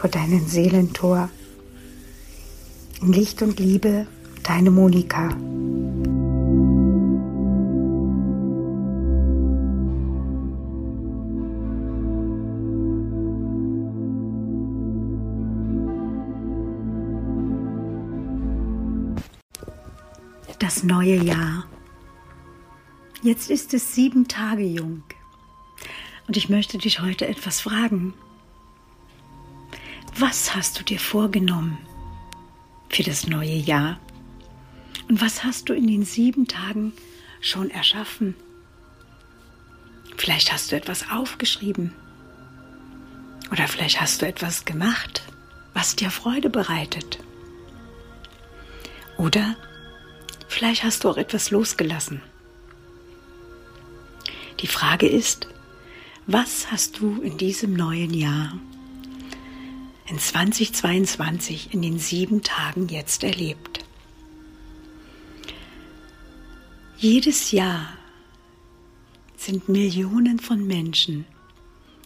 vor deinem Seelentor. In Licht und Liebe, deine Monika. Das neue Jahr. Jetzt ist es sieben Tage jung. Und ich möchte dich heute etwas fragen. Was hast du dir vorgenommen für das neue Jahr? Und was hast du in den sieben Tagen schon erschaffen? Vielleicht hast du etwas aufgeschrieben. Oder vielleicht hast du etwas gemacht, was dir Freude bereitet. Oder vielleicht hast du auch etwas losgelassen. Die Frage ist, was hast du in diesem neuen Jahr in 2022 in den sieben Tagen jetzt erlebt. Jedes Jahr sind Millionen von Menschen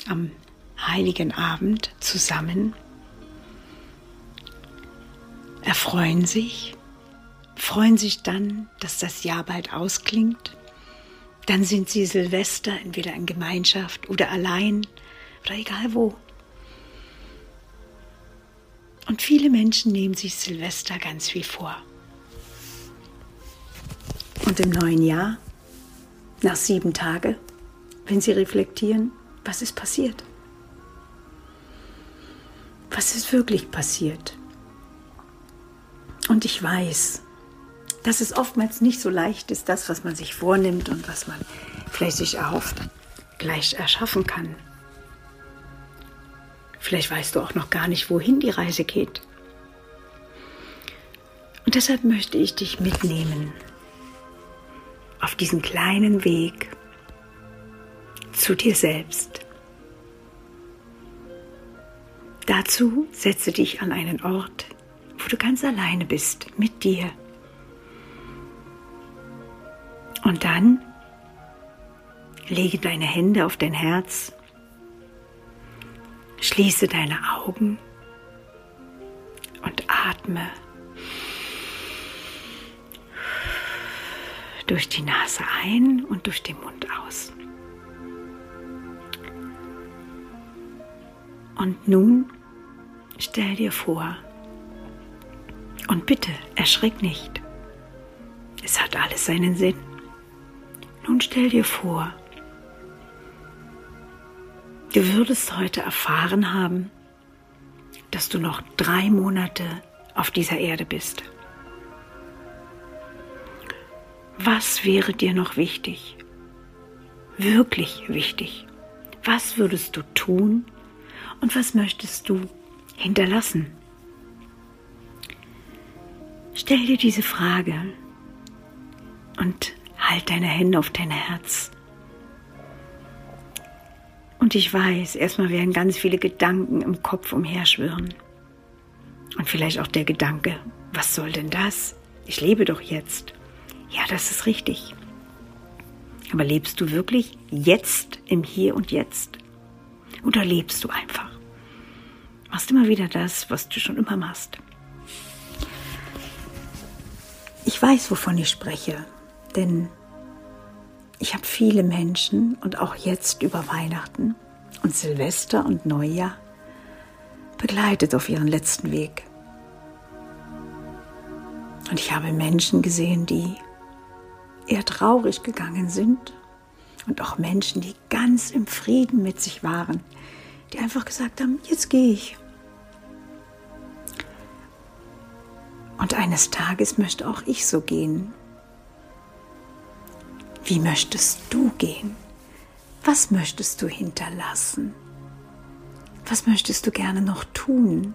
am heiligen Abend zusammen, erfreuen sich, freuen sich dann, dass das Jahr bald ausklingt. Dann sind sie Silvester entweder in Gemeinschaft oder allein oder egal wo. Und viele Menschen nehmen sich Silvester ganz viel vor. Und im neuen Jahr, nach sieben Tagen, wenn sie reflektieren, was ist passiert? Was ist wirklich passiert? Und ich weiß, dass es oftmals nicht so leicht ist, das, was man sich vornimmt und was man vielleicht sich erhofft, gleich erschaffen kann. Vielleicht weißt du auch noch gar nicht, wohin die Reise geht. Und deshalb möchte ich dich mitnehmen auf diesen kleinen Weg zu dir selbst. Dazu setze dich an einen Ort, wo du ganz alleine bist mit dir. Und dann lege deine Hände auf dein Herz Schließe deine Augen und atme durch die Nase ein und durch den Mund aus. Und nun stell dir vor, und bitte erschrick nicht, es hat alles seinen Sinn. Nun stell dir vor, Du würdest heute erfahren haben, dass du noch drei Monate auf dieser Erde bist. Was wäre dir noch wichtig? Wirklich wichtig. Was würdest du tun und was möchtest du hinterlassen? Stell dir diese Frage und halt deine Hände auf dein Herz und ich weiß, erstmal werden ganz viele Gedanken im Kopf umherschwirren. Und vielleicht auch der Gedanke, was soll denn das? Ich lebe doch jetzt. Ja, das ist richtig. Aber lebst du wirklich jetzt im Hier und Jetzt? Oder lebst du einfach? Machst immer wieder das, was du schon immer machst. Ich weiß, wovon ich spreche, denn ich habe viele Menschen und auch jetzt über Weihnachten und Silvester und Neujahr begleitet auf ihren letzten Weg. Und ich habe Menschen gesehen, die eher traurig gegangen sind und auch Menschen, die ganz im Frieden mit sich waren, die einfach gesagt haben, jetzt gehe ich. Und eines Tages möchte auch ich so gehen. Wie möchtest du gehen? Was möchtest du hinterlassen? Was möchtest du gerne noch tun?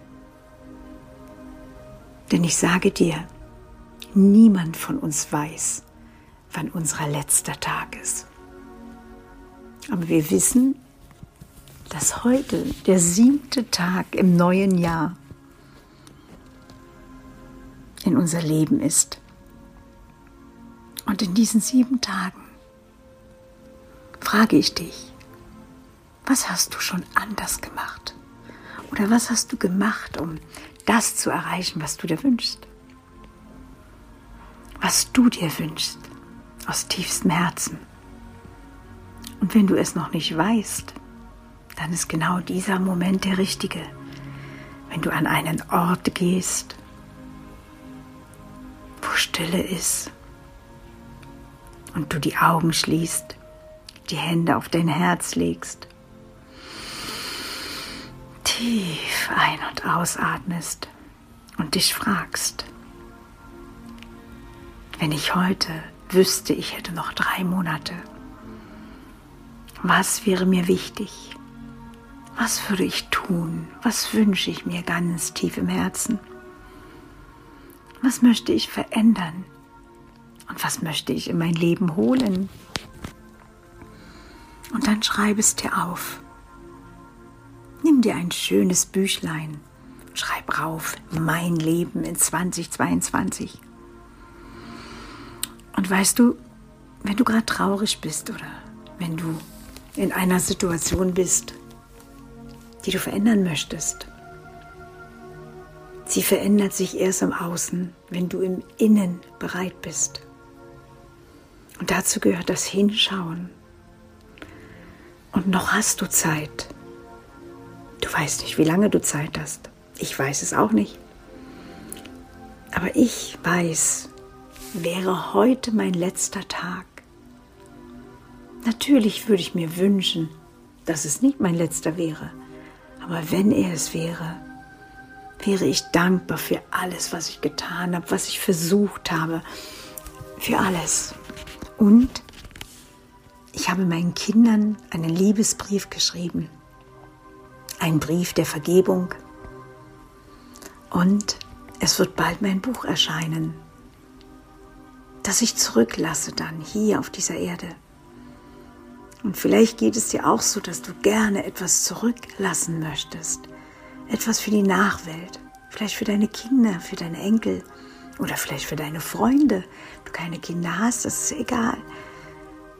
Denn ich sage dir, niemand von uns weiß, wann unser letzter Tag ist. Aber wir wissen, dass heute der siebte Tag im neuen Jahr in unser Leben ist. Und in diesen sieben Tagen frage ich dich, was hast du schon anders gemacht? Oder was hast du gemacht, um das zu erreichen, was du dir wünschst? Was du dir wünschst, aus tiefstem Herzen. Und wenn du es noch nicht weißt, dann ist genau dieser Moment der richtige. Wenn du an einen Ort gehst, wo Stille ist und du die Augen schließt, die Hände auf dein Herz legst, tief ein- und ausatmest und dich fragst, wenn ich heute wüsste, ich hätte noch drei Monate, was wäre mir wichtig? Was würde ich tun? Was wünsche ich mir ganz tief im Herzen? Was möchte ich verändern? Und was möchte ich in mein Leben holen? Und dann schreib es dir auf. Nimm dir ein schönes Büchlein, schreib rauf, mein Leben in 2022. Und weißt du, wenn du gerade traurig bist oder wenn du in einer Situation bist, die du verändern möchtest. Sie verändert sich erst im Außen, wenn du im Innen bereit bist. Und dazu gehört das Hinschauen. Und noch hast du Zeit. Du weißt nicht, wie lange du Zeit hast. Ich weiß es auch nicht. Aber ich weiß, wäre heute mein letzter Tag, Natürlich würde ich mir wünschen, dass es nicht mein letzter wäre. Aber wenn er es wäre, wäre ich dankbar für alles, was ich getan habe, was ich versucht habe, für alles. Und ich habe meinen Kindern einen Liebesbrief geschrieben, einen Brief der Vergebung. Und es wird bald mein Buch erscheinen, das ich zurücklasse dann hier auf dieser Erde. Und vielleicht geht es dir auch so, dass du gerne etwas zurücklassen möchtest. Etwas für die Nachwelt. Vielleicht für deine Kinder, für deine Enkel oder vielleicht für deine Freunde. Du keine Kinder hast, das ist egal.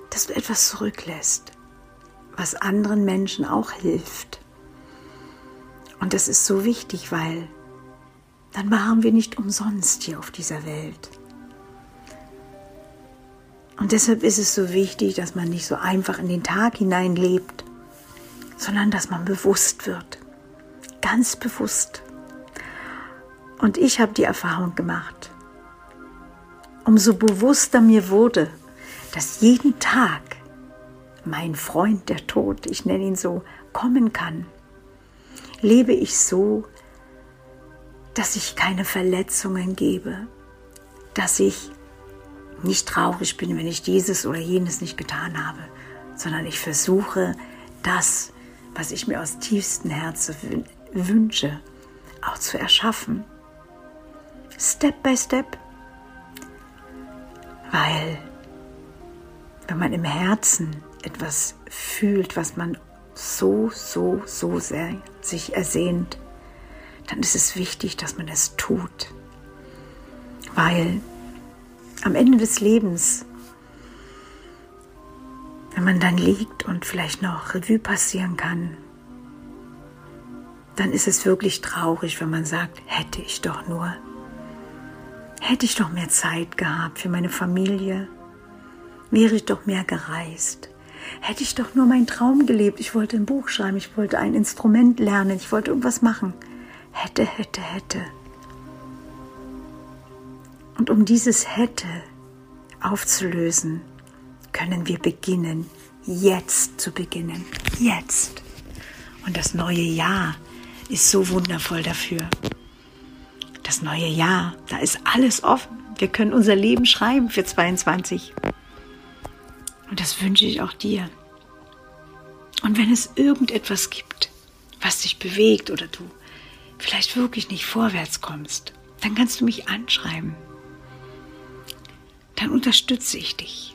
Dass du etwas zurücklässt, was anderen Menschen auch hilft. Und das ist so wichtig, weil dann waren wir nicht umsonst hier auf dieser Welt. Und deshalb ist es so wichtig, dass man nicht so einfach in den Tag hinein lebt, sondern dass man bewusst wird. Ganz bewusst. Und ich habe die Erfahrung gemacht, umso bewusster mir wurde, dass jeden Tag mein Freund, der Tod, ich nenne ihn so, kommen kann, lebe ich so, dass ich keine Verletzungen gebe, dass ich nicht traurig bin, wenn ich dieses oder jenes nicht getan habe, sondern ich versuche, das, was ich mir aus tiefstem Herzen wünsche, auch zu erschaffen. Step by Step. Weil, wenn man im Herzen etwas fühlt, was man so, so, so sehr sich ersehnt, dann ist es wichtig, dass man es tut. Weil am Ende des Lebens, wenn man dann liegt und vielleicht noch Revue passieren kann, dann ist es wirklich traurig, wenn man sagt, hätte ich doch nur, hätte ich doch mehr Zeit gehabt für meine Familie, wäre ich doch mehr gereist, hätte ich doch nur meinen Traum gelebt, ich wollte ein Buch schreiben, ich wollte ein Instrument lernen, ich wollte irgendwas machen, hätte, hätte, hätte. Und um dieses hätte aufzulösen, können wir beginnen, jetzt zu beginnen, jetzt. Und das neue Jahr ist so wundervoll dafür. Das neue Jahr, da ist alles offen. Wir können unser Leben schreiben für 22. Und das wünsche ich auch dir. Und wenn es irgendetwas gibt, was dich bewegt oder du vielleicht wirklich nicht vorwärts kommst, dann kannst du mich anschreiben. Dann unterstütze ich dich.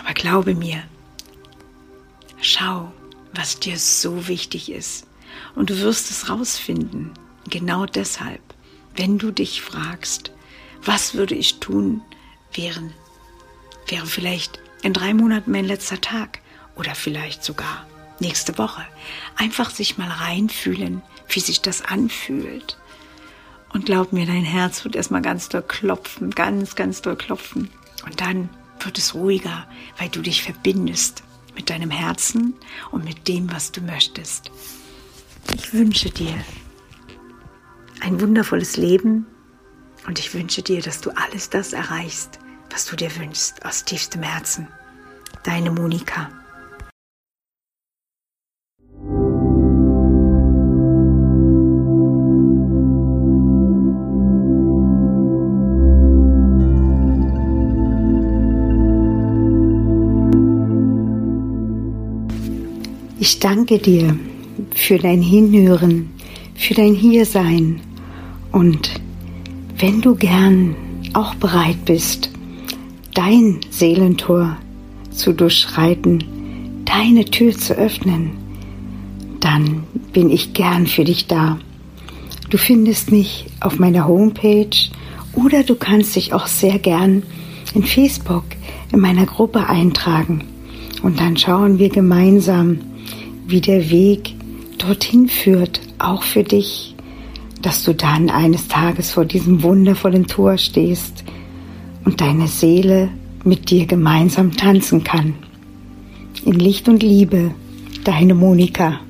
Aber glaube mir, schau, was dir so wichtig ist. Und du wirst es rausfinden. Genau deshalb, wenn du dich fragst, was würde ich tun, wären, wäre vielleicht in drei Monaten mein letzter Tag oder vielleicht sogar nächste Woche. Einfach sich mal reinfühlen, wie sich das anfühlt. Und glaub mir, dein Herz wird erstmal ganz doll klopfen, ganz, ganz doll klopfen. Und dann wird es ruhiger, weil du dich verbindest mit deinem Herzen und mit dem, was du möchtest. Ich wünsche dir ein wundervolles Leben und ich wünsche dir, dass du alles das erreichst, was du dir wünschst, aus tiefstem Herzen. Deine Monika. Ich danke dir für dein Hinhören, für dein Hiersein und wenn du gern auch bereit bist, dein Seelentor zu durchschreiten, deine Tür zu öffnen, dann bin ich gern für dich da. Du findest mich auf meiner Homepage oder du kannst dich auch sehr gern in Facebook in meiner Gruppe eintragen und dann schauen wir gemeinsam, wie der Weg dorthin führt, auch für dich, dass du dann eines Tages vor diesem wundervollen Tor stehst und deine Seele mit dir gemeinsam tanzen kann. In Licht und Liebe, deine Monika.